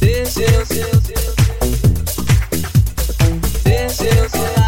This is, this is, this is.